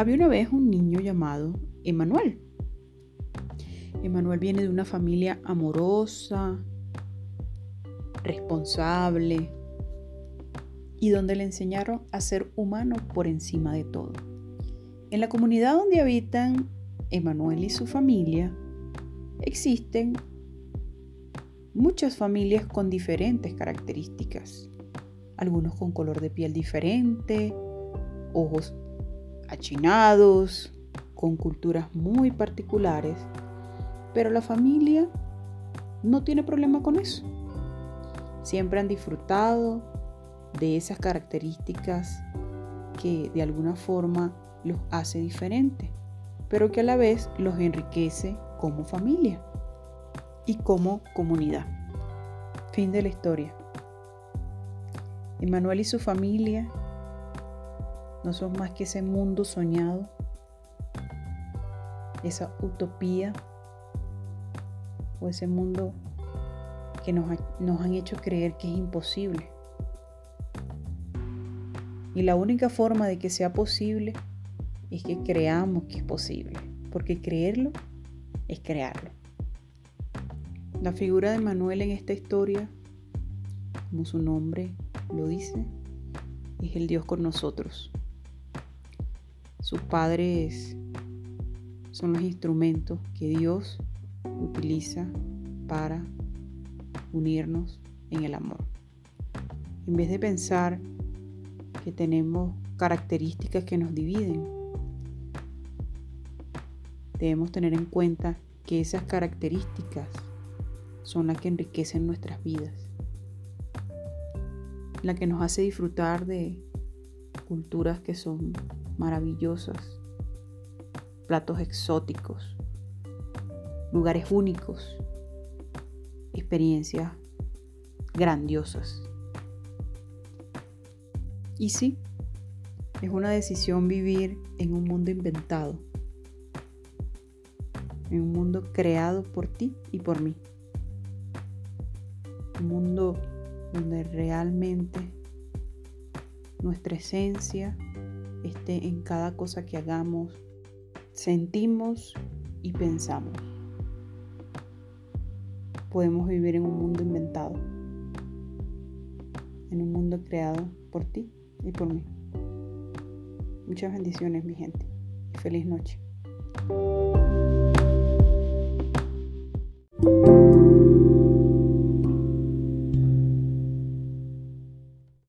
Había una vez un niño llamado Emanuel. Emanuel viene de una familia amorosa, responsable y donde le enseñaron a ser humano por encima de todo. En la comunidad donde habitan Emanuel y su familia, existen muchas familias con diferentes características. Algunos con color de piel diferente, ojos achinados, con culturas muy particulares, pero la familia no tiene problema con eso. Siempre han disfrutado de esas características que de alguna forma los hace diferentes, pero que a la vez los enriquece como familia y como comunidad. Fin de la historia. Emanuel y su familia no son más que ese mundo soñado, esa utopía o ese mundo que nos, nos han hecho creer que es imposible. Y la única forma de que sea posible es que creamos que es posible, porque creerlo es crearlo. La figura de Manuel en esta historia, como su nombre lo dice, es el Dios con nosotros. Sus padres son los instrumentos que Dios utiliza para unirnos en el amor. En vez de pensar que tenemos características que nos dividen, debemos tener en cuenta que esas características son las que enriquecen nuestras vidas, la que nos hace disfrutar de culturas que son maravillosas, platos exóticos, lugares únicos, experiencias grandiosas. Y sí, es una decisión vivir en un mundo inventado, en un mundo creado por ti y por mí. Un mundo donde realmente nuestra esencia esté en cada cosa que hagamos, sentimos y pensamos. Podemos vivir en un mundo inventado, en un mundo creado por ti y por mí. Muchas bendiciones mi gente y feliz noche.